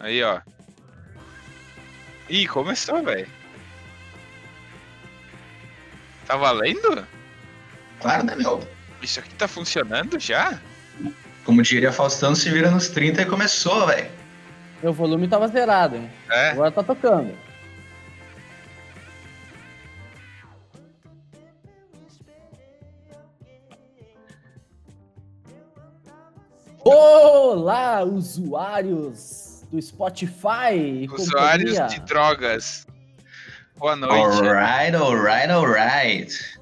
Aí, ó. Ih, começou, velho. Tá valendo? Claro, né, meu? Isso aqui tá funcionando já? Como diria Faustão, se vira nos 30 e começou, velho. Meu volume tava zerado, hein? É. Agora tá tocando. Olá, usuários do Spotify. e Usuários companhia. de drogas. Boa noite. Alright, alright, alright.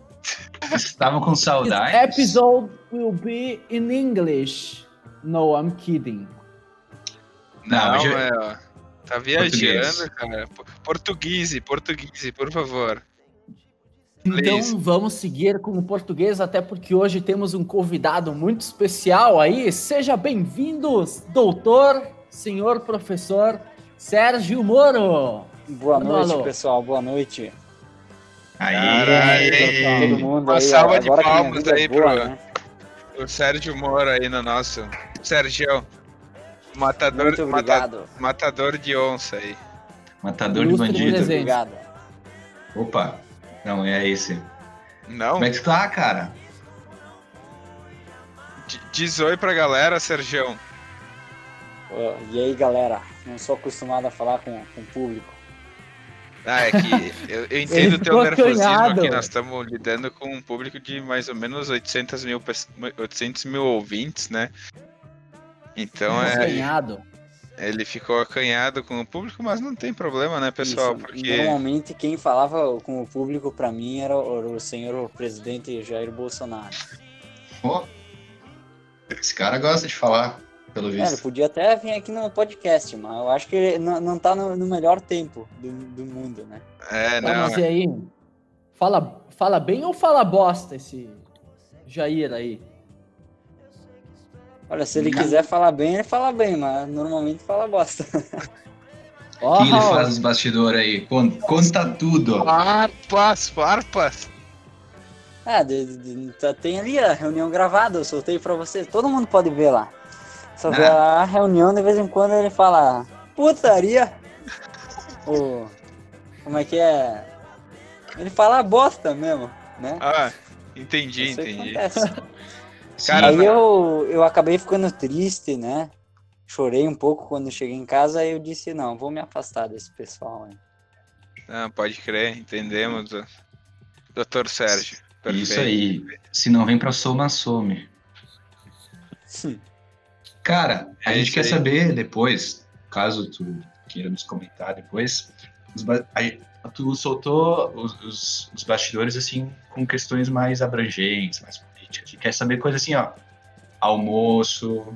Estavam com This saudades? episode will be in English. No, I'm kidding. Não, Não, já- meu. Tá viajando, Português. cara. Portuguese, portuguese, por favor. Então Please. vamos seguir com o português, até porque hoje temos um convidado muito especial aí. Seja bem-vindo, doutor, senhor professor Sérgio Moro. Boa noite, alô. pessoal. Boa noite. Caralho, Aí, Todo mundo Uma aí. salva de palmas é aí boa, pro- né? O Sérgio Moro aí no nosso. Sérgio. Matador, mata- matador de onça aí. matador de Ilustre bandido. presente. Obrigado. Opa, não é esse. Não? Como é que tá, cara? D- Diz oi pra galera, Sérgio. Ó, E aí, galera? Não sou acostumado a falar com, com o público. Ah, é que eu, eu entendo o teu nervosismo acanhado. aqui. Nós estamos lidando com um público de mais ou menos 800 mil, pes- 800 mil ouvintes, né? Então é, Ganhado. ele ficou acanhado com o público, mas não tem problema, né, pessoal? Isso. Porque Normalmente, quem falava com o público pra mim era o, o senhor presidente Jair Bolsonaro. Pô, esse cara gosta de falar, pelo É, ele visto. podia até vir aqui no podcast, mas eu acho que ele não, não tá no, no melhor tempo do, do mundo, né? é, Tá, não. mas e aí? Fala, fala bem ou fala bosta esse Jair aí? Olha, se ele quiser falar bem, ele fala bem, mas normalmente fala bosta. O Ó, que ele faz nos bastidores aí? Con- Conta tudo. Farpas, farpas. Ah, de- de- tá- tem ali a reunião gravada, eu soltei pra vocês. Todo mundo pode ver lá. Só que Ah. a reunião, de vez em quando, ele fala putaria. Ou, como é que é? Ele fala bosta mesmo, né? Ah, entendi, Isso entendi. Cara, aí eu, eu acabei ficando triste, né? Chorei um pouco quando cheguei em casa, aí eu disse, não, vou me afastar desse pessoal aí. Ah, pode crer, entendemos. Doutor Sérgio. Perfeito. Isso aí. Se não vem pra soma, some. Hum. Cara, a É gente quer aí. saber depois, caso tu queira nos comentar depois, os ba- a- tu soltou os, os- os bastidores assim com questões mais abrangentes, mais políticas. A gente quer saber coisa assim, ó, almoço,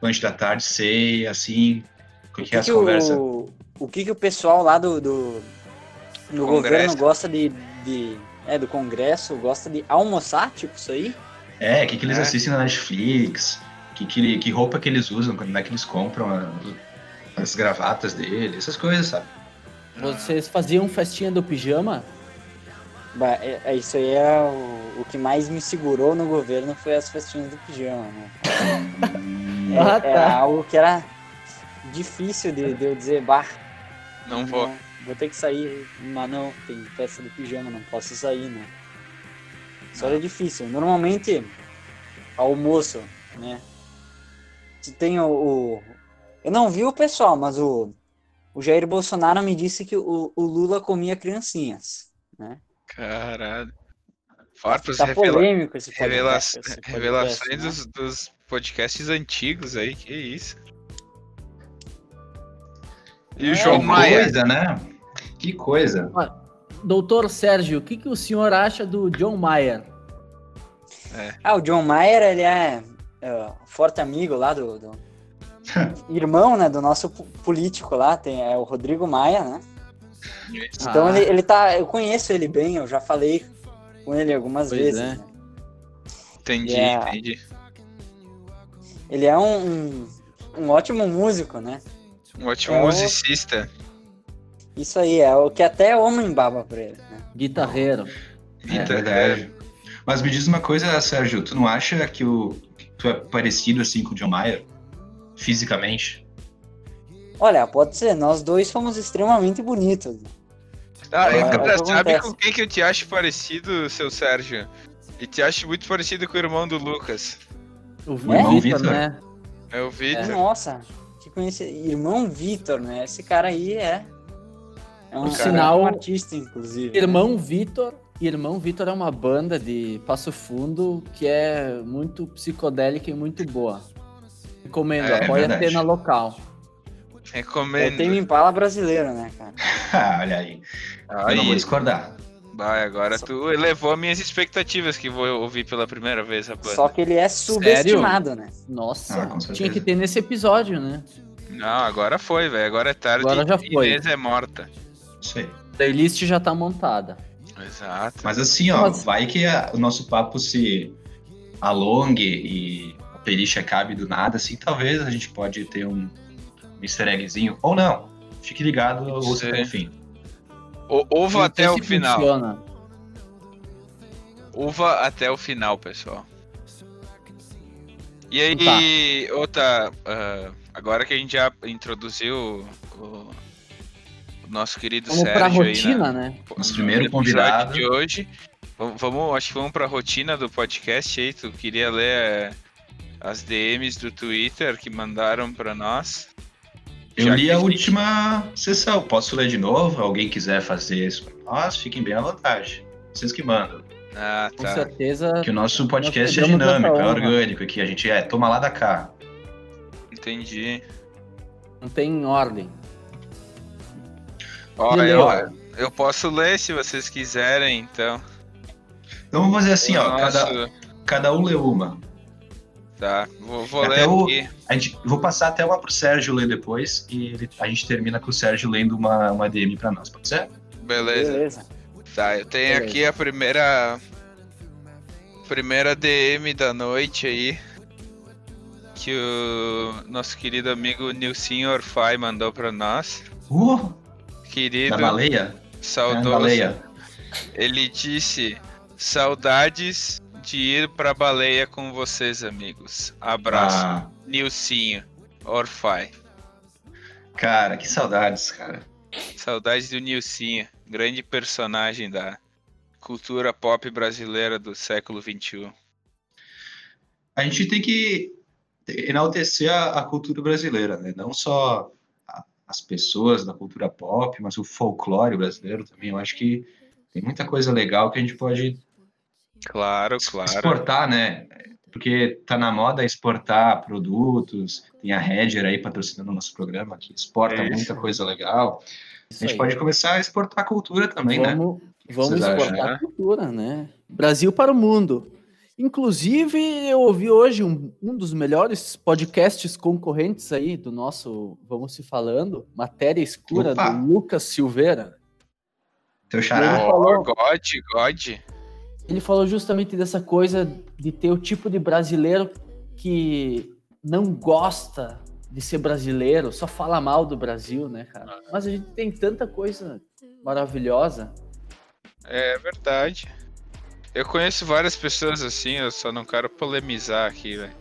lanche da tarde, ceia, assim, o que, O que é que, essa que conversa? o, o que, que o pessoal lá do, do, do Congresso. governo gosta de, de. É, do Congresso, gosta de almoçar, tipo isso aí? É, o que, que eles É. assistem na Netflix, que, que, que roupa que eles usam, como é que eles compram a- as gravatas dele, essas coisas, sabe? vocês faziam festinha do pijama? Bah, é, é, isso aí é o, o que mais me segurou no governo foi as festinhas do pijama, né? É, Ah, era tá. algo que era difícil de, de eu dizer, bah, Não vou. vou ter que sair, mas não, tem festa do pijama, não posso sair, né? Isso era difícil. Normalmente, almoço, né? Tem o, o- Eu não vi o pessoal, mas o, o Jair Bolsonaro me disse que o, o Lula comia criancinhas, né? Caralho. Farpas Tá revela... polêmico esse revela... podcast, esse podcast, revelações né? dos, dos podcasts antigos aí, que isso. E o É, João que Maia? coisa, né? Que coisa. Doutor Sérgio, o que, que o senhor acha do John Mayer? Ah, o John Mayer, ele é, é, forte amigo lá do, do- irmão, né, do nosso po- político lá, tem é o Rodrigo Maia, né? Então Ah. ele, ele tá, eu conheço ele bem, eu já falei com ele algumas Pois vezes. é. né? Entendi, Yeah. entendi. Ele é um, um, um ótimo músico, né? Um ótimo É o- musicista. Isso aí é o que até homem baba pra ele, né? Guitarreiro. É Vitor, verdade. Mas me diz uma coisa, Sérgio, tu não acha que o que tu é parecido assim com o John Mayer? Fisicamente? Olha, pode ser, nós dois somos extremamente bonitos. Ah, É, é, cara, é o sabe com quem que eu te acho parecido, seu Sérgio? E te acho muito parecido com o irmão do Lucas. O irmão Vitor, Vitor. né? É o Vitor. Nossa, que conhece... Irmão Vitor, né? Esse cara aí é. É um, sinal, um artista, inclusive. né? Irmão Vitor. Irmão Vitor é uma banda de Passo Fundo que é muito psicodélica e muito boa. Recomendo, É, apoia a verdade. cena local. É Recomendo. Tame Impala brasileiro, né, cara? Ah, olha aí. Eu não vou discordar. vai, agora tu elevou minhas expectativas que vou ouvir pela primeira vez a banda. Só que ele é subestimado, né? Nossa, Ah, tinha que ter nesse episódio, né? Não, agora foi, velho. Agora é tarde. Agora já foi. Inês é morta. Aí. A playlist já tá montada. Exato. Mas assim, ó, Mas- vai que a- o nosso papo se alongue e a playlist acabe do nada, assim, talvez a gente pode ter um easter eggzinho, ou não. Fique ligado, ouça Sim. até o fim. O, ouva até o final. funciona. Uva até o final, pessoal. E aí, Tá. outra. ah, agora que a gente já introduziu o, o nosso querido Vamos Sérgio pra aí, rotina, né? né? Nosso no primeiro convidado. de hoje. Vamos, vamos- acho que vamos pra rotina do podcast aí. Tu queria ler eh, as DMs do Twitter que mandaram pra nós. Eu Já li a gente- última sessão. Posso ler de novo? Alguém quiser fazer isso pra nós, fiquem bem à vontade. Vocês que mandam. Ah, Com tá. certeza. Que o nosso podcast é dinâmico, é orgânico aqui. A gente é, toma lá da cá. Entendi. Não tem ordem. Ó, E eu, eu posso ler se vocês quiserem, então. Então vamos fazer assim, ó. Cada, cada um lê uma. Tá, vou, vou Até ler o- aqui. A gente, vou passar até uma pro Sérgio ler depois e ele- a gente termina com o Sérgio lendo uma, uma DM pra nós, pode ser? Beleza. Beleza. Tá, eu tenho Beleza. aqui a primeira. Primeira DM da noite aí. Que o nosso querido amigo Nilson Orfai mandou pra nós. Uh, Querido, da baleia? É, saudoso. baleia. Ele disse: Saudades de ir pra baleia com vocês, amigos. Abraço. Ah, Nilcinho Orfai. cara, que saudades, cara. Saudades do Nilcinho. Grande personagem da cultura pop brasileira do século. XXI. A gente tem que enaltecer a, a cultura brasileira, né? Não só as pessoas da cultura pop, mas o folclore brasileiro também. Eu acho que tem muita coisa legal que a gente pode Claro, claro. exportar, né? Porque tá na moda exportar produtos, tem a Hedger aí patrocinando o nosso programa, que exporta Isso. muita coisa legal. Isso A gente aí. pode começar a exportar a cultura também, né? vamos que vamos vocês acham, exportar né? a cultura, né? Brasil para o mundo. Inclusive, eu ouvi hoje um, um dos melhores podcasts concorrentes aí do nosso Vamos Se Falando, Matéria Escura, Opa! do Lucas Silveira. Teu Ele xará. falou- Oh, God, God. Ele falou justamente dessa coisa de ter o tipo de brasileiro que não gosta de ser brasileiro, só fala mal do Brasil, né, cara? Mas a gente tem tanta coisa maravilhosa. É verdade. Eu conheço várias pessoas assim, eu só não quero polemizar aqui, velho.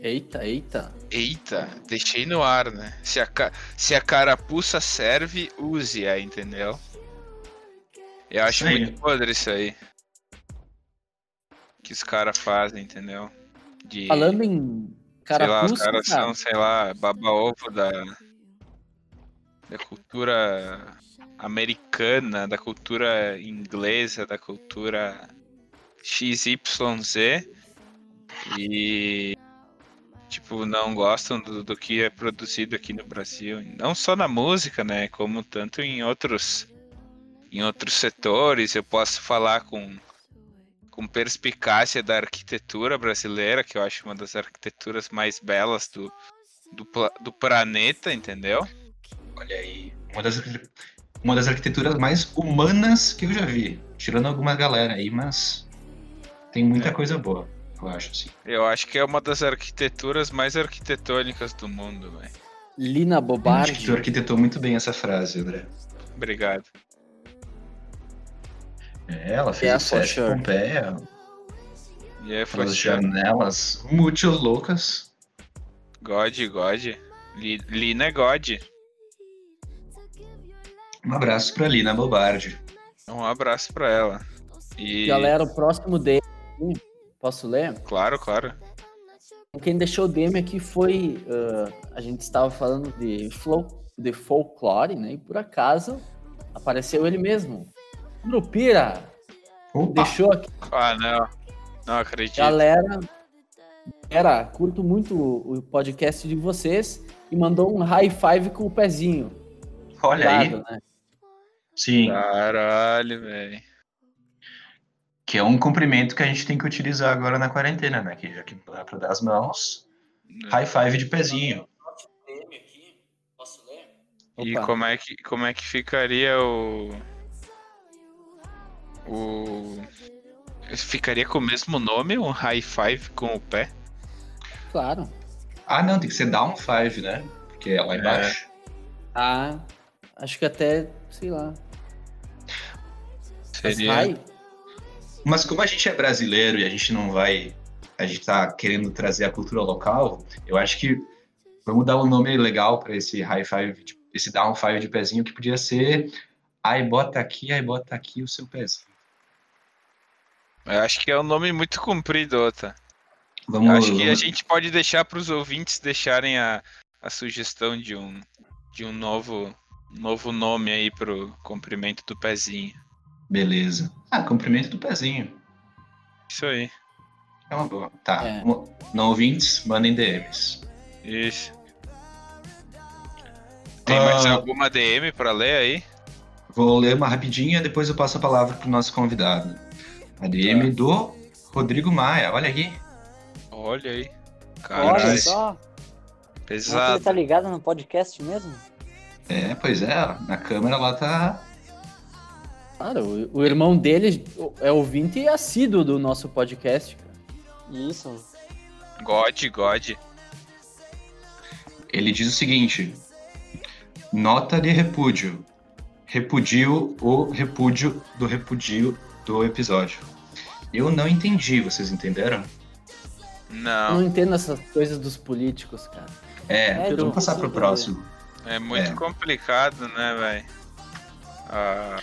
Eita, eita. Eita, deixei no ar, né? Se a, ca... Se a carapuça serve, use-a, entendeu? Eu acho aí. muito podre isso aí. Que os caras fazem, entendeu? De, Falando em sei lá, os carapuça, caras cara, são, sei lá, baba-ovo da, da cultura americana, da cultura inglesa, da cultura XYZ e tipo não gostam do, do que é produzido aqui no Brasil, não só na música, né, como tanto em outros em outros setores. Eu posso falar com com perspicácia da arquitetura brasileira, que eu acho uma das arquiteturas mais belas do, do, do planeta, entendeu? Olha aí. Uma das, uma das arquiteturas mais humanas que eu já vi. Tirando alguma galera aí, mas tem muita É. coisa boa, eu acho, assim. Eu acho que é uma das arquiteturas mais arquitetônicas do mundo, velho. Lina Acho que Bobardi. tu arquitetou muito bem essa frase, André. Obrigado. É, ela fez Yeah, o for set sure. Pompeia, E aí, foi aquelas janelas muito loucas. God, God. Li- Lina é God. Um abraço pra Lina Bobardi. Um abraço pra ela. E Galera, o próximo DM, posso ler? claro, claro. Quem deixou o DM aqui foi. ah, a gente estava falando de, flow, de folclore, né? E por acaso apareceu ele mesmo. Grupira deixou aqui. Ah, não. Não acredito. Galera, galera, curto muito o o podcast de vocês e mandou um high five com o pezinho. olha aí. Dado, né? Sim, Caralho, velho. Que é um cumprimento que a gente tem que utilizar agora na quarentena, né? Que já que dá pra dar as mãos, high five de pezinho. E Opa. como é que como é que ficaria o o ficaria com o mesmo nome, um high five com o pé? Claro. Ah, não, tem que ser down five, né? Porque é lá embaixo. Ah, acho que até, sei lá. mas Seria high- Mas como a gente é brasileiro e a gente não vai. A gente tá querendo trazer a cultura local, eu acho que vamos dar um nome legal pra esse high five, de- esse down five de pezinho, que podia ser. Aí bota aqui, aí bota aqui o seu pezinho. Eu acho que é um nome muito comprido, Ota. Vamos, Eu acho que a gente pode deixar para os ouvintes deixarem a, a sugestão de um de um novo novo nome aí pro comprimento do pezinho. Beleza. Ah, comprimento do pezinho. Isso aí. É uma boa. Tá. É. Não ouvintes, mandem DMs. Isso. Tem mais Ah. alguma DM para ler aí? Vou ler uma rapidinha, depois eu passo a palavra pro nosso convidado. A DM do Rodrigo Maia. Olha aqui. Olha aí. Olha só. Ele pesado. tá ligado no podcast mesmo? É, pois é, ó, na câmera lá tá. Claro, o, o irmão dele é ouvinte e assíduo do nosso podcast. cara. Isso. God, God. Ele diz o seguinte: nota de repúdio. Repudio o repúdio do repudio do episódio. Eu não entendi, vocês entenderam? Não, não entendo essas coisas dos políticos, cara. É, É, vamos passar pro entender. próximo. é muito É. complicado, né, velho? A...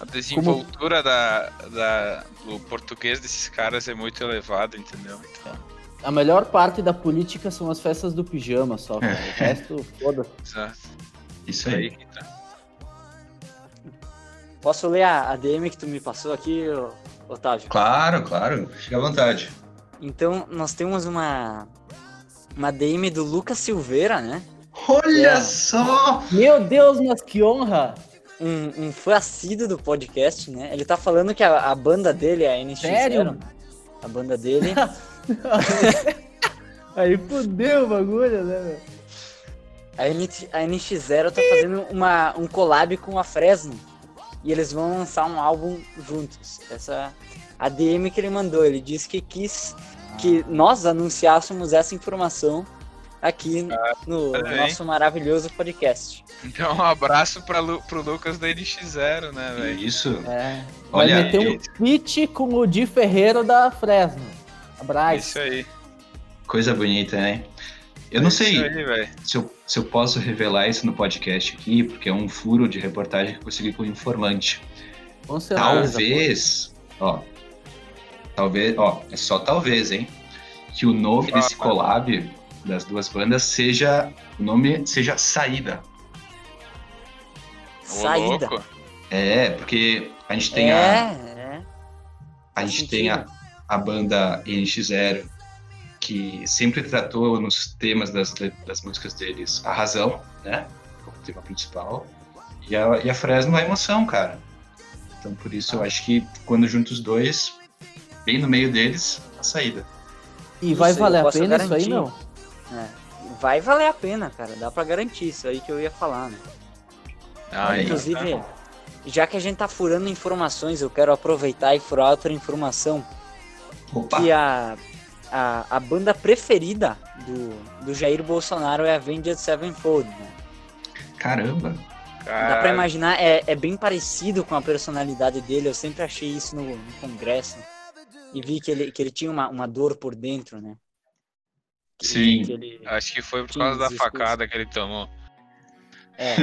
a desenvoltura da, da, do português desses caras é muito elevada, entendeu? Então, A melhor parte da política são as festas do pijama só, cara. É. O resto, foda-se. exato. Isso Aí tá. Posso ler a, a DM que tu me passou aqui, Otávio? Claro, claro. Fica à vontade. Então, nós temos uma, uma DM do Lucas Silveira, né? Olha É. só! Meu Deus, mas que honra! Um, um fã assíduo do podcast, né? Ele tá falando que a, a banda dele a NX0. Sério? A banda dele. Aí fudeu o bagulho, né, meu? A, NX, a NX0 tá fazendo uma, um collab com a Fresno. E eles vão lançar um álbum juntos. Essa a DM que ele mandou. Ele disse que quis que nós anunciássemos essa informação aqui no, no olha aí. nosso maravilhoso podcast. Então, um abraço pra Lu, pro Lucas da NX0, né, velho? Isso. É. Vai Olha, meter um eu- pitch com o Di Ferreiro da Fresno. Abraço. Isso aí. coisa bonita, né? Eu não É sei aí, se eu, se eu posso revelar isso no podcast aqui, porque é um furo de reportagem que eu consegui com o informante. Com certeza. Talvez, ó. Talvez, ó, é só talvez, hein? Que o nome desse Ah, collab das duas bandas seja. O nome seja Saída. Saída. É, porque a gente tem é, a. é. A gente tem a, a banda NX0, que sempre tratou nos temas das, das músicas deles a razão, né? Como tema principal. E a, e a Fresno a emoção, cara. Então por isso eu acho que quando juntos os dois, bem no meio deles, a saída. E vai valer a pena isso aí, garantir. não? É. Vai valer a pena, cara. Dá pra garantir isso aí que eu ia falar, né? Ah, Aí. Inclusive, já que a gente tá furando informações, eu quero aproveitar e furar outra informação. Opa! Que a, a, a banda preferida do, do Jair Bolsonaro é a Avenged Sevenfold, né? Caramba! Dá pra imaginar, é, é bem parecido com a personalidade dele. Eu sempre achei isso no, no congresso. E vi que ele, que ele tinha uma, uma dor por dentro, né? Sim. que ele- acho que foi por causa da discurso. facada que ele tomou. É.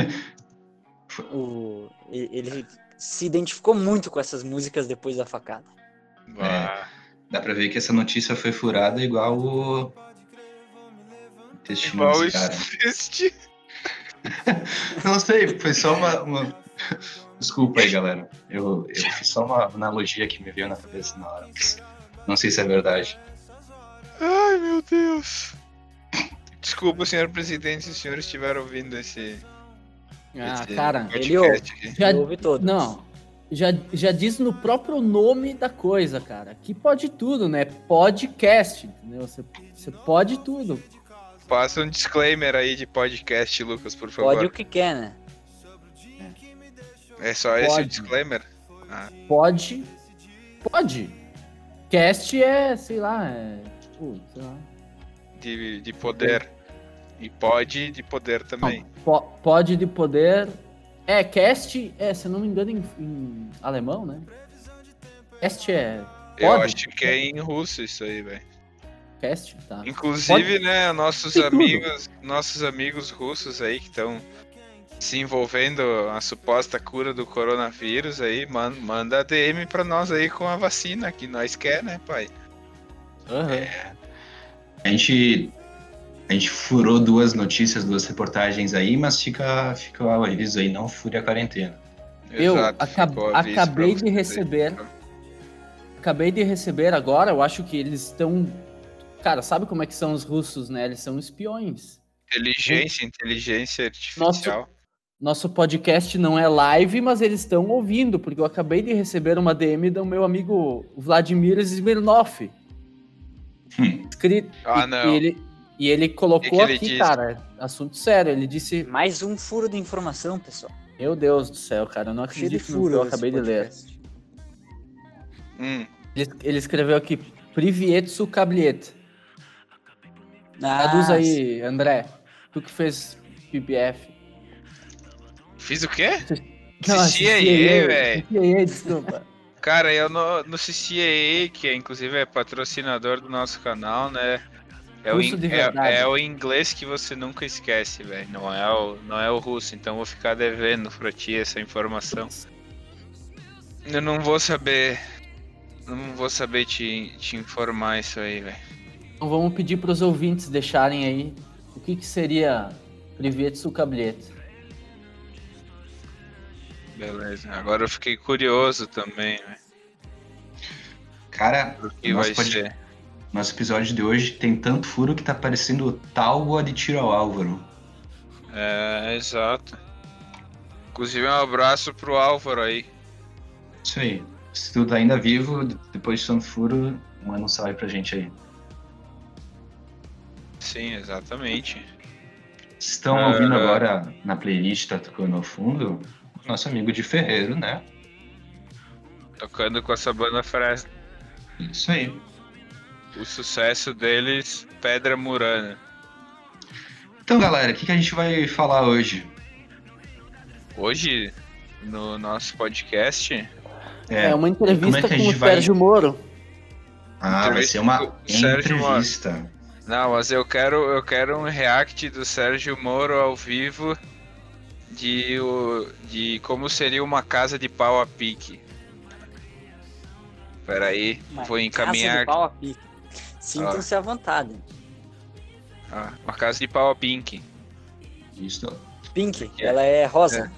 O, ele se identificou muito com essas músicas depois da facada. Bah, Dá pra ver que essa notícia foi furada igual o. Intestino Igual cara. este. Não sei, foi só uma. uma- Desculpa aí, galera. Eu, eu fiz só uma analogia que me veio na cabeça na hora. mas Não sei se é verdade. Ai, meu Deus. Desculpa, senhor presidente, se os senhores estiveram ouvindo esse. Ah, esse cara, ele ouve. já, Eu ouvi todos. não, já, já diz no próprio nome da coisa, cara. Que pode tudo, né? Podcast, entendeu? Você, você pode tudo. Passa um disclaimer aí de podcast, Lucas, por favor. Pode o que quer, né? É só esse o Pode. disclaimer? Pode. Pode. Cast é, sei lá, é. Tipo, sei lá. De, de poder. E pode de poder também. Po- pode de poder. É, cast, é, se eu não me engano, em, em alemão, né? Cast é. Eu pode? acho que é em russo isso aí, velho. Cast, tá. Inclusive, né, nossos Tem tudo. amigos, nossos amigos russos aí que estão se envolvendo a suposta cura do coronavírus aí, man- manda DM pra nós aí com a vacina que nós quer, né, pai? Aham. A gente. A gente furou duas notícias, duas reportagens aí, mas fica, fica o aviso aí, não fure a quarentena. Eu Exato, acab- acabei de receber. Acabei de receber agora, eu acho que eles estão. Cara, sabe como é que são os russos, né? Eles são espiões. Inteligência, inteligência artificial. Nosso podcast não é live, mas eles estão ouvindo, porque eu acabei de receber uma DM do meu amigo Vladimir Smirnov. Hum. Escrito. Ah, e, não. E ele, e ele colocou Que que ele aqui, disse? cara, assunto sério. Ele disse: Mais um furo de informação, pessoal. Meu Deus do céu, cara, eu não acredito no que furo. eu acabei de ler. Hum, Ele, ele escreveu aqui: Privietsu Kabliet. Ah, Traduz aí, André. Tu que fez PBF. fiz o quê? Não, CCAA, velho. CCAA, desculpa. Cara, eu no, no CCAA, que é, inclusive é patrocinador do nosso canal, né? É o, é, é o inglês que você nunca esquece, velho. Não, é o, não é o russo, então vou ficar devendo pra ti essa informação. Eu não vou saber. Não vou saber te, te informar isso aí, velho. Então vamos pedir para os ouvintes deixarem aí o que, que seria Privetsu Kabliet. Beleza. Agora eu fiquei curioso também, velho. Cara, O que nosso, vai pod- ser. nosso episódio de hoje tem tanto furo que tá parecendo tábua de tiro ao Álvaro. É, exato. Inclusive um abraço pro Álvaro aí. Isso aí. Se tu tá ainda vivo, depois de tanto furo, manda um salve pra gente aí. Sim, exatamente. Estão Ah. ouvindo agora na playlist, tá tocando ao fundo, nosso amigo de Ferreiro, né? Tocando com essa banda Fresno. Isso aí. O sucesso deles, Pedra Murana. Então, galera, o que, que a gente vai falar hoje? Hoje, no nosso podcast, É, uma entrevista é com o vai- Sérgio Moro. Ah, vai ser uma entrevista. Não, mas eu quero, eu quero um react do Sérgio Moro ao vivo de, o, de como seria uma casa de pau a pique. Peraí, Uma vou casa encaminhar de pau a pique. Sintam-se à vontade. Ah, uma casa de pau a pink. Isso. Pink, É. ela é rosa.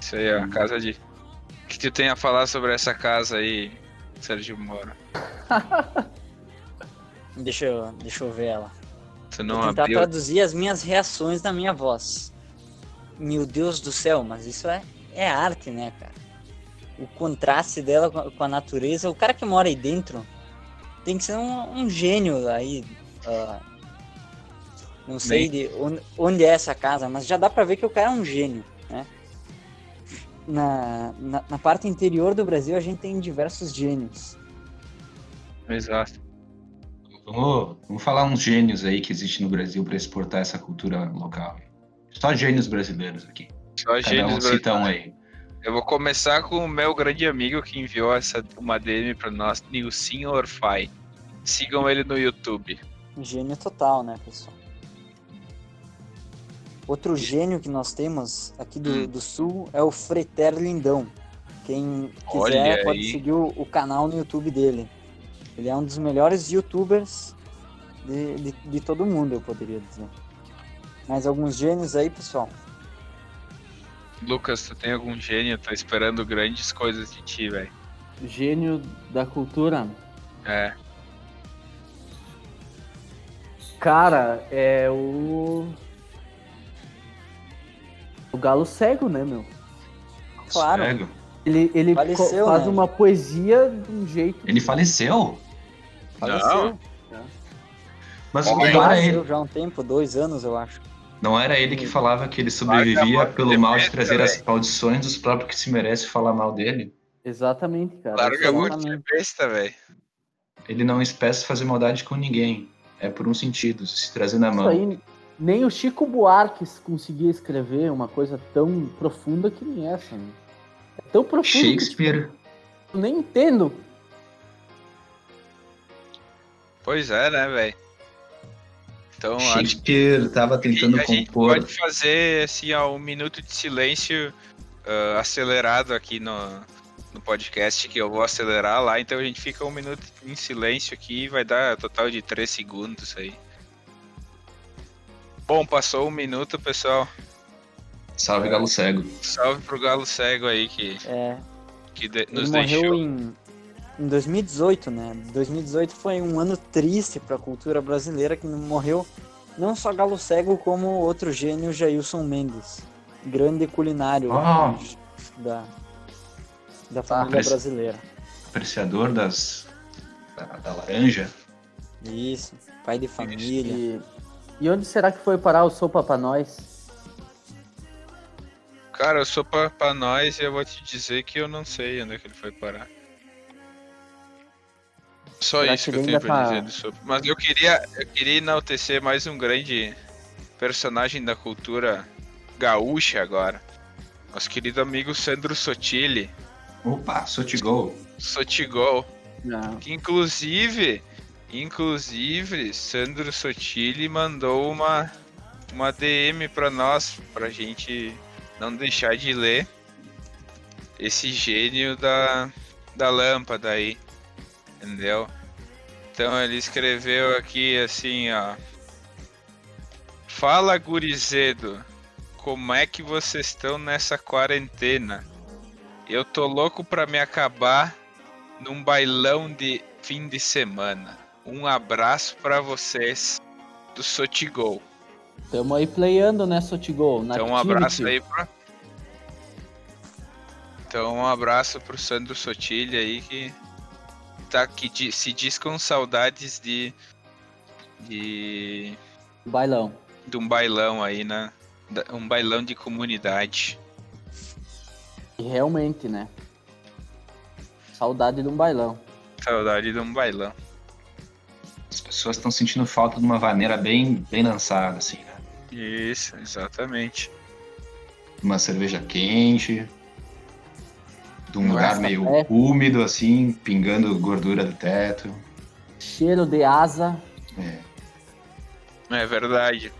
Isso aí, ó, a casa de. O que tu tem a falar sobre essa casa aí, Sérgio Moro? Deixa, eu, deixa eu ver ela. Tu não Vou tentar abriu. traduzir as minhas reações na minha voz. Meu Deus do céu, mas isso é, é arte, né, cara? O contraste dela com a, natureza. O cara que mora aí dentro tem que ser um, um gênio aí. ah, não sei de onde, onde é essa casa, mas já dá pra ver que o cara é um gênio, né? Na, na, na parte interior do Brasil a gente tem diversos gênios. Exato. Vamos, vamos falar uns gênios aí que existem no Brasil para exportar essa cultura local. Só gênios brasileiros aqui. Só Cada gênios um aí. Eu vou começar com o meu grande amigo que enviou essa uma DM pra nós, Nilcinho Orfai. Sigam ele no YouTube. Gênio total, né, pessoal? Outro gênio que nós temos aqui do, Hum. do sul é o Freter Lindão. Quem quiser Olha pode aí. seguir o, o canal no YouTube dele. Ele é um dos melhores youtubers de, de, de todo mundo, eu poderia dizer. Mais alguns gênios aí, pessoal? Lucas, tu tem algum gênio? Tô esperando grandes coisas de ti, velho. Gênio da cultura. É. Cara, é o. O Galo Cego, né, meu? Claro. Cego. Ele, ele Faleceu, faz né? uma poesia de um jeito. Ele faleceu? Faleceu. Mas não era Faleceu ele, já há um tempo, dois anos, eu acho. Não era ele que falava que ele sobrevivia Larga pelo mal de trazer as velho. maldições dos próprios que se merece falar mal dele? Exatamente, cara. Larga de Exatamente. ser besta, velho. Ele não espécie fazer maldade com ninguém. É por um sentido, se trazer na Isso mão. aí, nem o Chico Buarque conseguia escrever uma coisa tão profunda que nem essa. Né? É tão profunda que Shakespeare. eu nem entendo. Pois é, né, velho? Então, acho Shakespeare tava que tentando a gente compor. pode fazer, assim, ó, um minuto de silêncio ah, acelerado aqui no, no podcast, que eu vou acelerar lá. Então a gente fica um minuto em silêncio aqui e vai dar total de 3 segundos aí. Bom, passou um minuto, pessoal. Salve Galo Cego. Salve pro Galo Cego aí que, É, que de- ele nos morreu deixou. em, em 2018, né? 2018 foi um ano triste para a cultura brasileira, que morreu não só Galo Cego, como outro gênio, Jailson Mendes. Grande culinário Ah. da, da família parece- brasileira. Apreciador das. Da, da laranja. Isso, pai de família. E, e onde será que foi parar o Sopa pra nós? Cara, eu sou pra, pra nós e eu vou te dizer que eu não sei onde é que ele foi parar. Só Será isso que que eu tenho pra tá- dizer do. Mas eu queria, eu queria enaltecer mais um grande personagem da cultura gaúcha agora. Nosso querido amigo Sandro Sotile, Opa, Sotigol. Sotigol. Não. Que inclusive, inclusive, Sandro Sotile mandou uma, uma DM pra nós, pra gente não deixar de ler esse gênio da, da lâmpada aí, entendeu? Então ele escreveu aqui assim, ó. Fala gurizedo, como é que vocês estão nessa quarentena? Eu tô louco pra me acabar num bailão de fim de semana. Um abraço pra vocês do Sotigol. Tamo aí playando, né, Sotigol? Na Então um Activity. abraço aí pra. Então um abraço pro Sandro Sotilha aí que tá que di- se diz com saudades de de Bailão. de um bailão aí na da- um bailão de comunidade. E realmente, né? Saudade de um bailão. Saudade de um bailão. As pessoas estão sentindo falta de uma vaneira bem, bem lançada, assim, né? Isso, exatamente. Uma cerveja quente. De um lugar meio é. úmido, assim, pingando gordura do teto. Cheiro de asa. É. É verdade.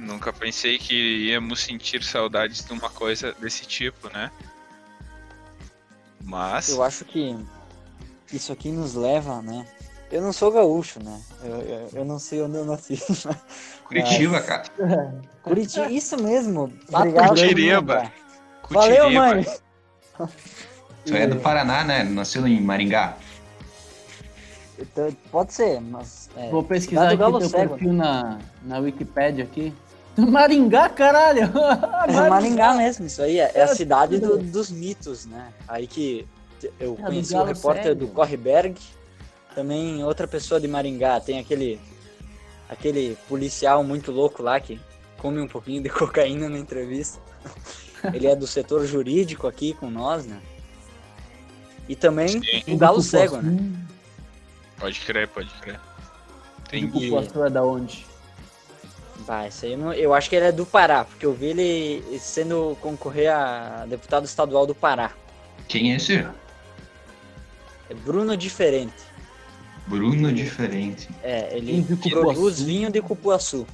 Nunca pensei que íamos sentir saudades de uma coisa desse tipo, né? Mas. Eu acho que isso aqui nos leva, né? Eu não sou gaúcho, né? Eu, eu, eu não sei onde eu nasci. Curitiba, cara. Curitiba, isso mesmo. Obrigado. Curitiba. Valeu, Curitiba. Mãe. Tu é do Paraná, né? Nasceu em Maringá. Então, Pode ser, mas. é, Vou pesquisar aqui teu Cego, perfil na, na Wikipedia aqui. Maringá, caralho! É Maringá mesmo, isso aí é, é a cidade do- dos mitos, né? Aí que eu É, conheci o repórter Cego. do Correberg, também outra pessoa de Maringá, tem aquele aquele policial muito louco lá que come um pouquinho de cocaína na entrevista. Ele é do setor jurídico aqui com nós, né? E também Sim. o Galo Cego, né? Pode crer, pode crer. Tem O Cupuaçu é da onde? Bah, isso aí eu, não- eu acho que ele é do Pará, porque eu vi ele sendo concorrer a deputado estadual do Pará. Quem é esse? É Bruno Diferente. Bruno Diferente. É, ele de produz Cupuaçu? vinho de cupuaçu.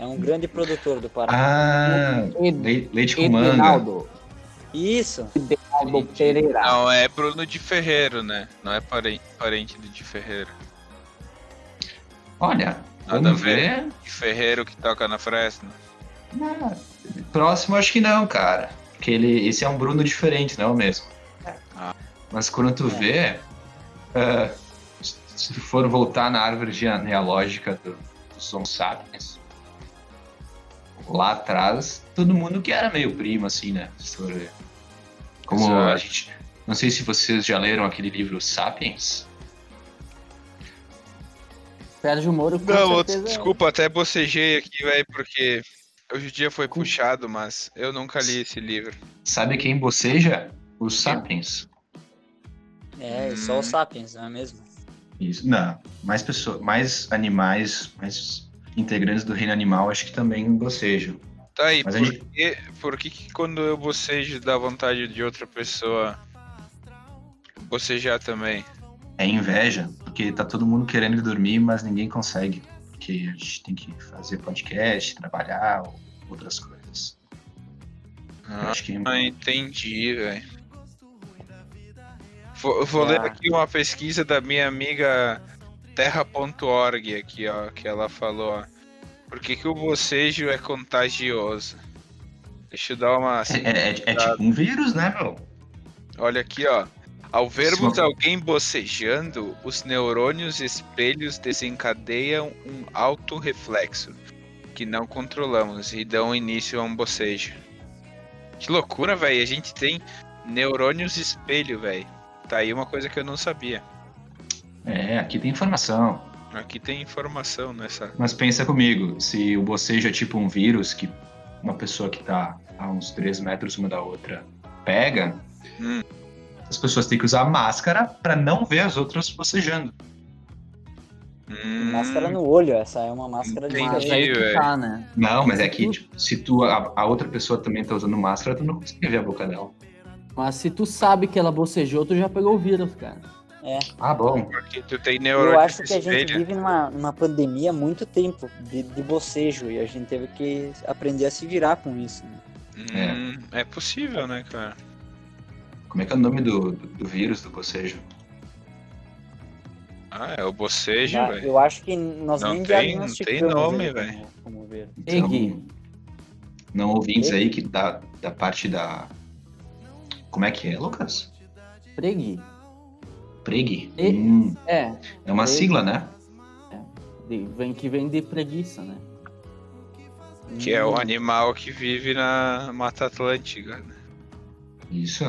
É um grande produtor do Pará. Ah, Ed- le- leite com manga. Isso. Entendi. Pereira. Não, é Bruno de Ferreiro, né? Não é parente, parente do de Ferreiro. Olha, Nada a ver. De Ferreiro que toca na Fresno. Ah, próximo acho que não, cara. Porque ele, esse é um Bruno diferente, não é o mesmo. Ah. Mas quando tu É. vê, ah, se tu for voltar na árvore genealógica do, dos Homo sapiens, lá atrás, todo mundo que era meio primo, assim, né? Como a Exato. gente. Não sei se vocês já leram aquele livro Sapiens. Sérgio Moro, com Não, certeza. desculpa, até bocejei aqui, velho, porque hoje o dia foi puxado, mas eu nunca li esse livro. Sabe quem boceja? Os Sapiens. É, só Hum. os Sapiens, não é mesmo? Isso. Não, mais pessoas, mais animais, mais integrantes do reino animal, acho que também bocejam. Tá aí, Mas por, gente- que, por que, que quando eu bocejo dá vontade de outra pessoa bocejar também? É inveja, porque tá todo mundo querendo dormir, mas ninguém consegue. Porque a gente tem que fazer podcast, trabalhar, ou outras coisas. Ah, acho que entendi, velho. Vou, vou ler Ah. aqui uma pesquisa da minha amiga terra.org aqui, ó, que ela falou, ó. Por que, que o bocejo é contagioso? Deixa eu dar uma. é, é- é- é tipo um vírus, né, meu? Olha aqui, ó. Ao vermos Sim. alguém bocejando, os neurônios espelhos desencadeiam um autorreflexo que não controlamos e dão início a um bocejo. Que loucura, velho. A gente tem neurônios espelho, velho. Tá aí uma coisa que eu não sabia. É, aqui tem informação. Aqui tem informação nessa. Mas pensa comigo, se o bocejo é tipo um vírus que uma pessoa que tá a uns 3 metros uma da outra pega, Hum. as pessoas têm que usar máscara pra não ver as outras bocejando. Hum, Máscara no olho, essa é uma máscara de Entendi. Mas aí que tá, né? Não, mas é que tipo, se tu a, a outra pessoa também tá usando máscara, tu não consegue ver a boca dela. Mas se tu sabe que ela bocejou, tu já pegou o vírus, cara. Ah, bom. Porque tu tem Eu neurônio acho que a gente vive numa, numa pandemia há muito tempo de, de bocejo e a gente teve que aprender a se virar com isso. Né? Hum, é possível, né, cara? Como é que é o nome do, do, do vírus do bocejo? Ah, é o bocejo, Já- velho. eu acho que nós Não nem tem- não tem nome, velho. como-. Então, não ouvintes aí que da, da parte da. Como é que é, Lucas? Pregui. Preg? E- Hum, É, é uma Egui. sigla, né? de- vem, que vem de preguiça, né? Que é Hum. o animal que vive na Mata Atlântica. né? Isso.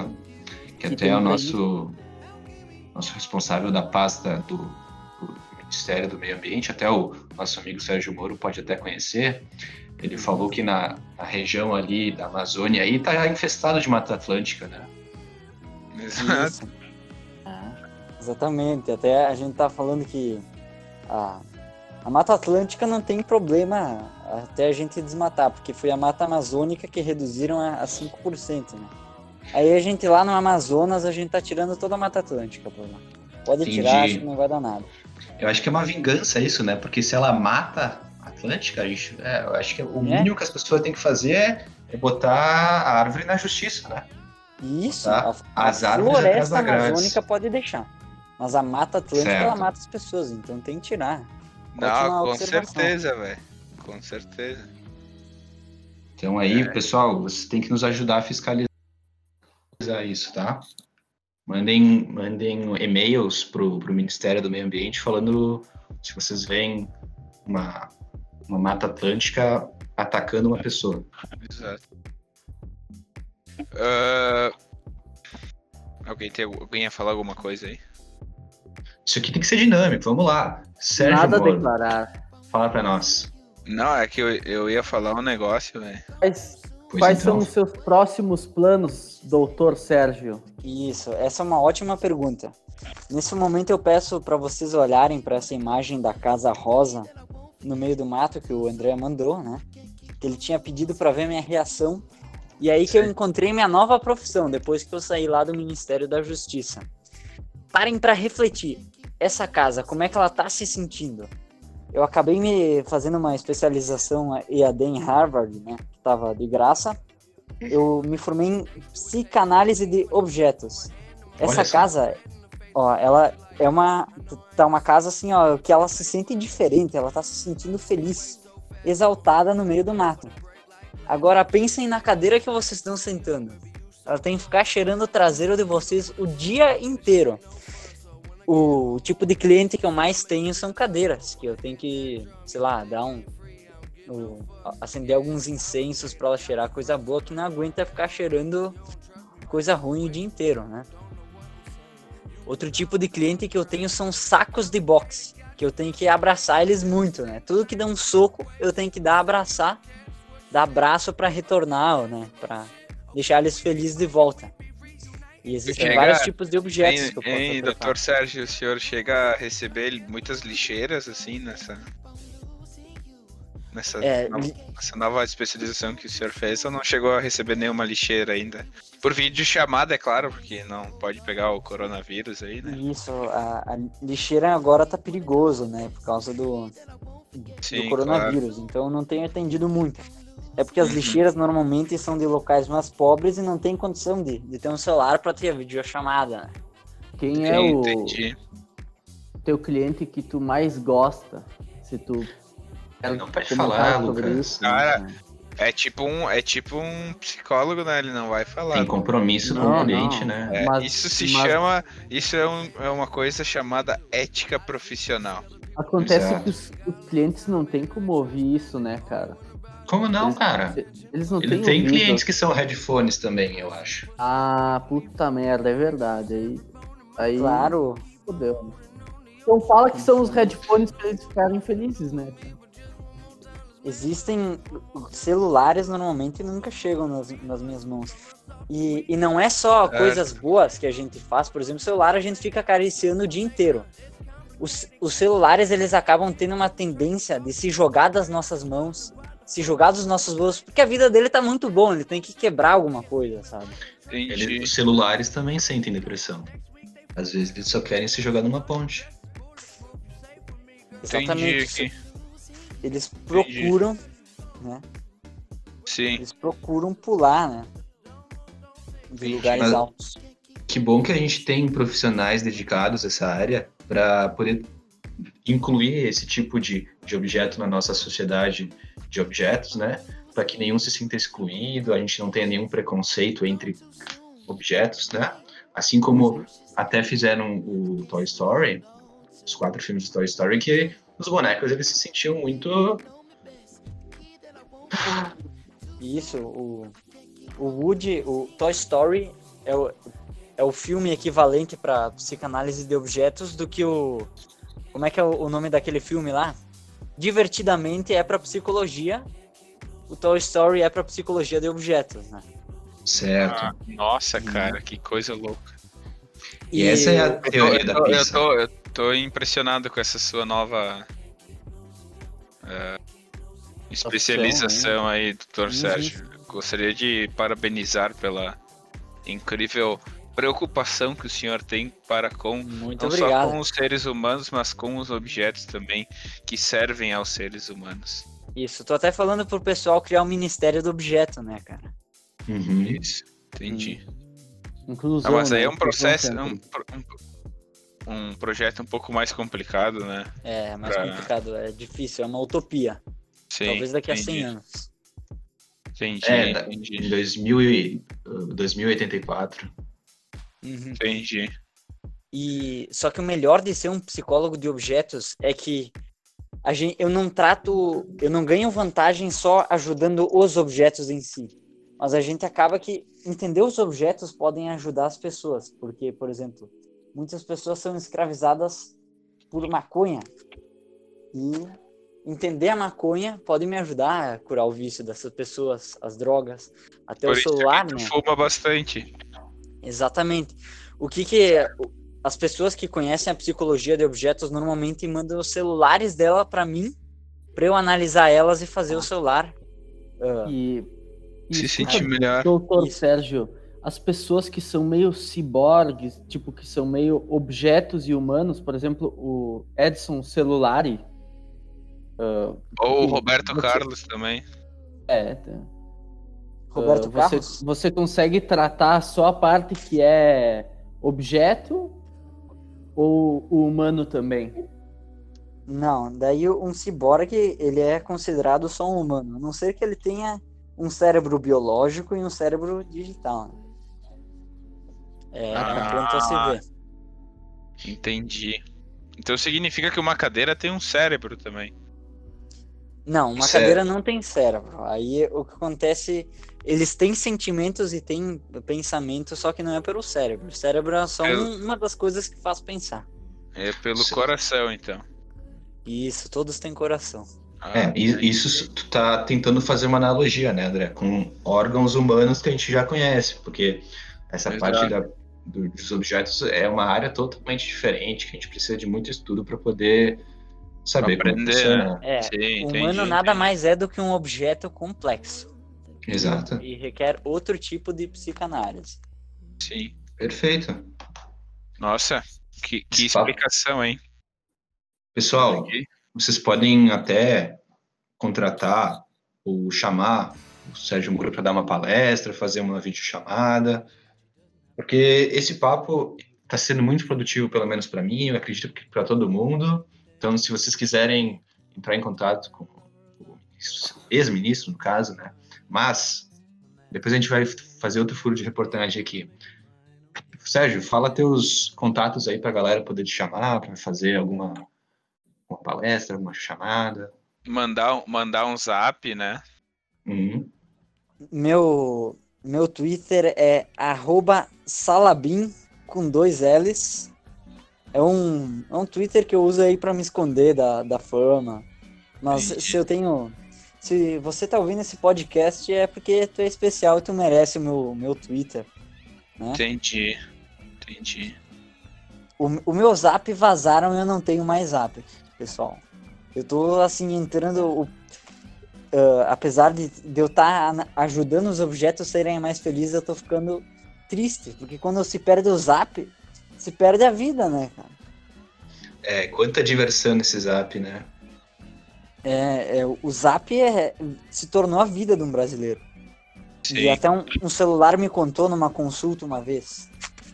Que Que até é o nosso, nosso responsável da pasta do, do Ministério do Meio Ambiente, até o nosso amigo Sérgio Moro pode até conhecer. Ele falou que na, na região ali da Amazônia aí tá infestado de Mata Atlântica, né? Exato. Exatamente. Até a gente tá falando que a, a Mata Atlântica não tem problema até a gente desmatar, porque foi a Mata Amazônica que reduziram a, a 5%, né? Aí a gente lá no Amazonas, a gente tá tirando toda a Mata Atlântica por lá. Pode Entendi. tirar, acho que não vai dar nada. Eu acho que é uma vingança isso, né? Porque se ela mata a Atlântica, a gente, é, eu acho que o mínimo que as pessoas têm que fazer é, é botar a árvore na justiça, né? Isso, Tá. a, a As árvores atrás floresta da grade. amazônica pode deixar. Mas a Mata Atlântica, Certo. ela mata as pessoas, então tem que tirar. Não, com certeza, velho. Com certeza. Então aí, É. pessoal, vocês têm que nos ajudar a fiscalizar isso, tá? Mandem, mandem e-mails pro, pro Ministério do Meio Ambiente falando se vocês veem uma, uma mata atlântica atacando uma pessoa. Exato. Ah, alguém, tem, alguém ia falar alguma coisa aí? Isso aqui tem que ser dinâmico, vamos lá. Sérgio nada a Moro, declarar. fala pra nós. Não, é que eu, eu ia falar um negócio, velho. Quais, Pois quais então. são os seus próximos planos, doutor Sérgio? Isso, essa é uma ótima pergunta. Nesse momento eu peço para vocês olharem para essa imagem da casa rosa no meio do mato que o André mandou, né? Que ele tinha pedido para ver minha reação. E aí que eu encontrei minha nova profissão depois que eu saí lá do Ministério da Justiça. Parem para refletir. Essa casa, como é que ela tá se sentindo? eu acabei me fazendo uma especialização EAD em Harvard, né? Que tava de graça. Eu me formei em psicanálise de objetos. Essa casa, ó, ela é uma tá uma casa assim, ó, que ela se sente diferente, ela tá se sentindo feliz, exaltada no meio do mato. Agora pensem na cadeira que vocês estão sentando. Ela tem que ficar cheirando o traseiro de vocês o dia inteiro. O tipo de cliente que eu mais tenho são cadeiras, que eu tenho que, sei lá, dar um. um acender alguns incensos para ela cheirar coisa boa, que não aguenta ficar cheirando coisa ruim o dia inteiro, né? Outro tipo de cliente que eu tenho são sacos de boxe, que eu tenho que abraçar eles muito, né? Tudo que dá um soco, eu tenho que dar abraçar, dar abraço para retornar, né? Para deixar eles felizes de volta. E existem chega, vários tipos de objetos em, que eu posso em, doutor Sérgio, o senhor chega a receber muitas lixeiras assim nessa nessa, é, nova, nessa nova especialização que o senhor fez, ou não chegou a receber nenhuma lixeira ainda? Por vídeo chamada, é claro, porque não pode pegar o coronavírus aí, né? Isso, a, a lixeira agora tá perigoso, né? Por causa do, Sim, do coronavírus. Claro. Então não tenho atendido muito. É porque as lixeiras normalmente são de locais mais pobres e não tem condição de, de ter um celular para ter a videochamada. Né? Quem é o entendi. teu cliente que tu mais gosta? Se tu não pode falar, Lucas. Isso, Cara, né? é tipo um é tipo um psicólogo, né? Ele não vai falar. Tem compromisso não, com o cliente, né? É, mas, isso se mas... chama, isso é, um, é uma coisa chamada ética profissional. Acontece Exato. que os, os clientes não têm como ouvir isso, né, cara? Como não, eles, cara? Eles não Ele tem ouvido. clientes que são headphones também, eu acho. Ah, puta merda, é verdade. Aí, aí claro. Fodeu. Então fala que são os headphones para eles ficarem felizes, né? Existem celulares normalmente nunca chegam nas, nas minhas mãos. E, e não é só é. coisas boas que a gente faz, por exemplo, celular a gente fica acariciando o dia inteiro. Os, os celulares eles acabam tendo uma tendência de se jogar das nossas mãos se jogar dos nossos bolsos, porque a vida dele tá muito bom, ele tem que quebrar alguma coisa, sabe? Ele, os celulares também sentem depressão. Às vezes eles só querem se jogar numa ponte. Exatamente. Eles procuram, Entendi. né? Sim. Eles procuram pular, né? De Entendi. lugares Mas, altos. Que bom que a gente tem profissionais dedicados a essa área para poder incluir esse tipo de, de objeto na nossa sociedade de objetos, né? Para que nenhum se sinta excluído, a gente não tenha nenhum preconceito entre objetos, né? Assim como até fizeram o Toy Story, os quatro filmes de Toy Story, que os bonecos eles se sentiam muito. Isso, o, o Woody, o Toy Story é o, é o filme equivalente para psicanálise de objetos do que o. Como é que é o, o nome daquele filme lá? Divertidamente é para psicologia, o Toy Story é para psicologia de objetos, né? Certo. Ah, nossa, cara, que coisa louca. E, e essa é a teoria da pizza. Eu tô, eu tô impressionado com essa sua nova uh, especialização aí, doutor uhum. Sérgio. Gostaria de parabenizar pela incrível preocupação que o senhor tem para com Muito não obrigado. só com os seres humanos, mas com os objetos também que servem aos seres humanos. Isso, tô até falando pro pessoal criar o um Ministério do Objeto, né, cara? Uhum. Isso, entendi. Inclusão, ah, mas aí é né? um processo, um, um, um, projeto um pouco mais complicado, né? É, mais pra... complicado, é difícil, é uma utopia. Sim, Talvez daqui entendi. a 100 anos. Entendi, é, entendi. Em 2000 2084 Uhum. Entendi. E só que o melhor de ser um psicólogo de objetos é que a gente, eu não trato, eu não ganho vantagem só ajudando os objetos em si, mas a gente acaba que entender os objetos podem ajudar as pessoas, porque, por exemplo, muitas pessoas são escravizadas por maconha e entender a maconha pode me ajudar a curar o vício dessas pessoas, as drogas, até por o celular, né? Fuma bastante. Exatamente. O que que as pessoas que conhecem a psicologia de objetos normalmente mandam os celulares dela para mim, para eu analisar elas e fazer o celular. Uh, e, e se sentir melhor. Doutor Isso. Sérgio, as pessoas que são meio ciborgues, tipo que são meio objetos e humanos, por exemplo, o Edson Celulari, ah, Ou o Roberto você- Carlos também. é, tá. Roberto Ah, você, Carlos? você consegue tratar só a parte que é objeto ou o humano também? Não, daí um ciborgue, ele é considerado só um humano, a não ser que ele tenha um cérebro biológico e um cérebro digital. né? É, Ah. pronto a se ver. Entendi. Então significa que uma cadeira tem um cérebro também. Não, uma Cérebro. cadeira não tem cérebro. Aí o que acontece, eles têm sentimentos e têm pensamento, só que não é pelo cérebro. O cérebro é só um- uma das coisas que faz pensar. É pelo Sim. coração, então. Isso, todos têm coração. Ah, É, e- isso tu tá tentando fazer uma analogia, né, André, com órgãos humanos que a gente já conhece, porque essa Exato. parte da- do- dos objetos é uma área totalmente diferente, que a gente precisa de muito estudo para poder saber como Aprender, funciona. É, Sim, o entendi, humano nada entendi. mais é do que um objeto complexo. Exato, E requer outro tipo de psicanálise. Sim. perfeito. Nossa, que, que explicação, hein? Pessoal, vocês podem até contratar ou chamar o Sérgio Moura para dar uma palestra, fazer uma videochamada, porque esse papo está sendo muito produtivo, pelo menos para mim, eu acredito que para todo mundo. Então, se vocês quiserem entrar em contato com o ex-ministro, no caso, né? Mas depois a gente vai fazer outro furo de reportagem aqui. Sérgio, fala teus contatos aí para a galera poder te chamar, para fazer alguma uma palestra, uma chamada. Mandar, um- mandar um zap, né? Uhum. Meu, meu Twitter é arroba salabim com dois L's. É um, é um Twitter que eu uso aí pra me esconder da, da fama. Mas Entendi. se eu tenho. Se você tá ouvindo esse podcast é porque tu é especial e tu merece o meu, meu Twitter. Né? Entendi. Entendi. O, o meu zap vazaram e eu não tenho mais zap, pessoal. Eu tô assim entrando. o- ah, apesar de, de eu estar ajudando os objetos a serem mais felizes, eu tô ficando triste. Porque quando se perde o zap, se perde a vida, né, cara? É, quanta diversão nesse zap, né? É, é, o zap é- se tornou a vida de um brasileiro. Sim. E até um, um celular me contou numa consulta uma vez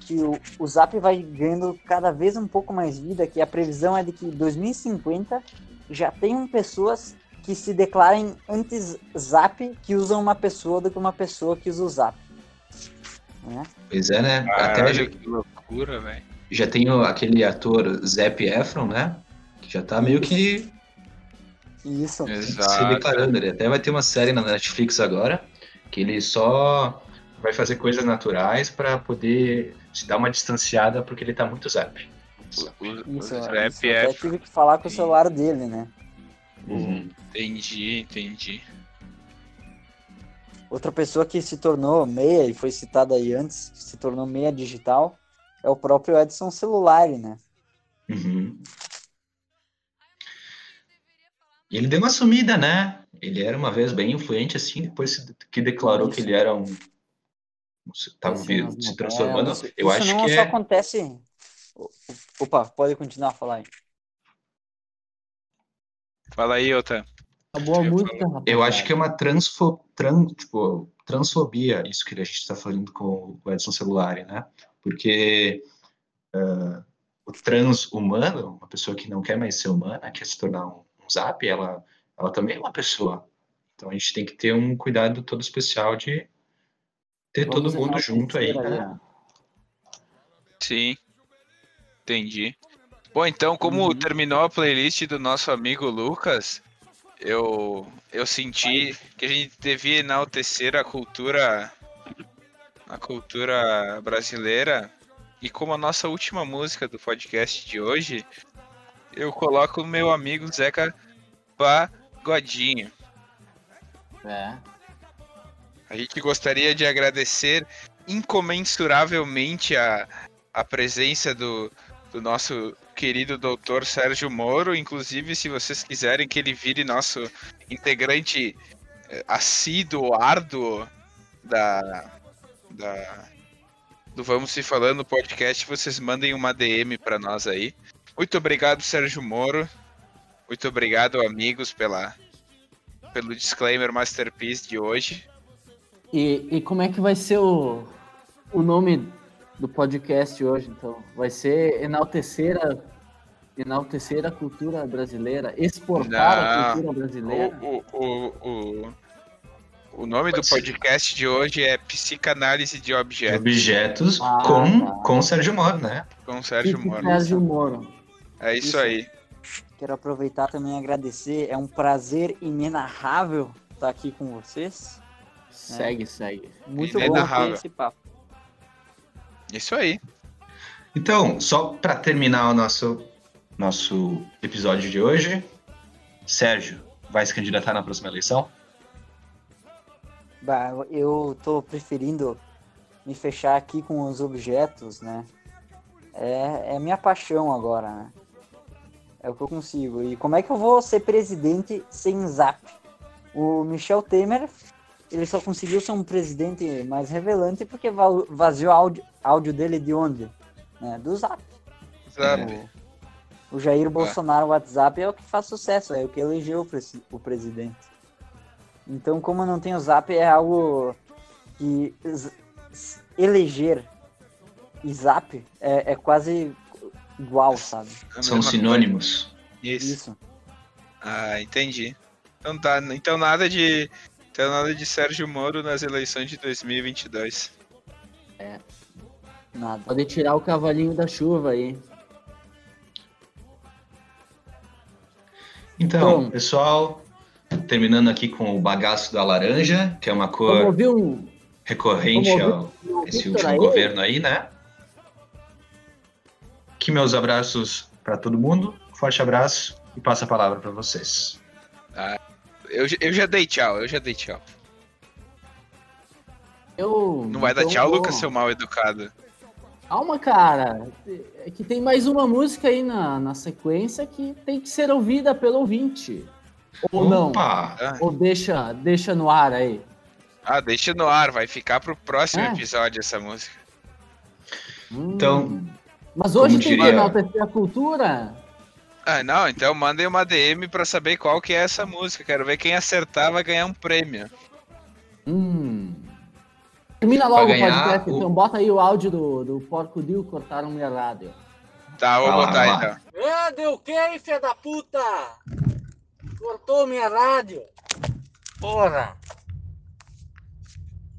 que o, o Zap vai ganhando cada vez um pouco mais vida, que a previsão é de que em 2050 já tenham pessoas que se declarem antes Zap que usam uma pessoa do que uma pessoa que usa o Zap. Né? Pois é, né? Até Caralho, já, que loucura, velho. já tem aquele ator Zac Efron, né? Que já tá meio que Isso. se Exato. declarando. Ele até vai ter uma série na Netflix agora, que ele só vai fazer coisas naturais para poder se dar uma distanciada, porque ele tá muito zap. O, o, o Isso, Zap isso. é. Até tive que falar com o celular dele, né? Uhum. Entendi, entendi. Outra pessoa que se tornou meia, e foi citada aí antes, que se tornou meia digital, é o próprio Edson Celulari, né? Uhum. E ele deu uma sumida, né? Ele era uma vez bem influente, assim, depois que declarou que ele era um. Tava Assim, nas se transformando. novelas. Eu Isso acho não que só é. acontece. Opa, pode continuar a falar aí. Fala aí, Otan. Uma boa Eu música, rapaz. Eu acho que é uma transfo, tran, tipo, transfobia isso que a gente está falando com o Edson Celulari, né? Porque ah, o transhumano, uma pessoa que não quer mais ser humana, quer se tornar um zap, ela, ela também é uma pessoa. Então a gente tem que ter um cuidado todo especial de ter Vamos todo mundo junto aí, aí, né? Sim. Entendi. Bom, então, como Uhum. terminou a playlist do nosso amigo Lucas, eu, eu senti que a gente devia enaltecer a cultura a cultura brasileira e como a nossa última música do podcast de hoje, eu coloco o meu amigo Zeca Pagodinho. É. A gente gostaria de agradecer incomensuravelmente a, a presença do, do nosso querido doutor Sérgio Moro. Inclusive, se vocês quiserem que ele vire nosso integrante eh, assíduo, árduo da, da, do Vamos Se Falando podcast, vocês mandem uma DM para nós aí. Muito obrigado, Sérgio Moro. Muito obrigado, amigos, pela, pelo disclaimer Masterpiece de hoje. E, e como é que vai ser o, o nome do podcast hoje, então? Vai ser enaltecer a, enaltecer a cultura brasileira, exportar a Não. cultura brasileira. O, o, o, o, o nome do podcast de hoje é Psicanálise de De Objetos, objetos Ah, com, tá. com Sérgio Moro, né? com Sérgio Moro. Sérgio Moro. É isso, Isso. aí. Quero aproveitar também e agradecer. É um prazer inenarrável estar aqui com vocês. Segue, segue. Muito bom Inenarrável. ter esse papo. Isso aí. Então, só para terminar o nosso, nosso episódio de hoje, Sérgio vai se candidatar na próxima eleição? Bah, eu tô preferindo me fechar aqui com os objetos, né? É, é minha paixão agora, né? É o que eu consigo. E como é que eu vou ser presidente sem zap? O Michel Temer, ele só conseguiu ser um presidente mais revelante porque va- vaziou áudio, áudio dele de onde? Né? Do zap. Zap. O, o Jair Bolsonaro, o WhatsApp, é o que faz sucesso, é o que elegeu o, presi- o presidente. Então, como eu não tenho zap, é algo que eleger e zap é, é quase igual, sabe? É São sinônimos. Isso. Isso. Ah, entendi. Então tá, então nada de então nada de Sérgio Moro nas eleições de 2022. Nada. Pode tirar o cavalinho da chuva aí. Então, Bom. pessoal, terminando aqui com o bagaço da laranja, que é uma cor ouvir um. recorrente o esse último aí? governo aí, né? Aqui meus abraços para todo mundo. Forte abraço e passo a palavra para vocês. Eu, eu já dei tchau, eu já dei tchau. Eu, Não vai dar então tchau, vou- Lucas, seu mal educado. Calma, cara. É que tem mais uma música aí na, na sequência que tem que ser ouvida pelo ouvinte. Ou não. Opa! Ah, Ou deixa, deixa no ar aí. ah, deixa no ar, vai ficar pro próximo É. episódio essa música. Hum. Então, Mas hoje como tem que diria- enaltecer a cultura. Ah, não, então mandem uma DM pra saber qual que é essa música. Quero ver quem acertar vai ganhar um prêmio. Hum. Termina logo o podcast, o- então bota aí o áudio do, do Porco Dio cortaram minha rádio. Tá, vou lá, botar então. Ah, deu o quê, filha da puta? Cortou minha rádio. Porra.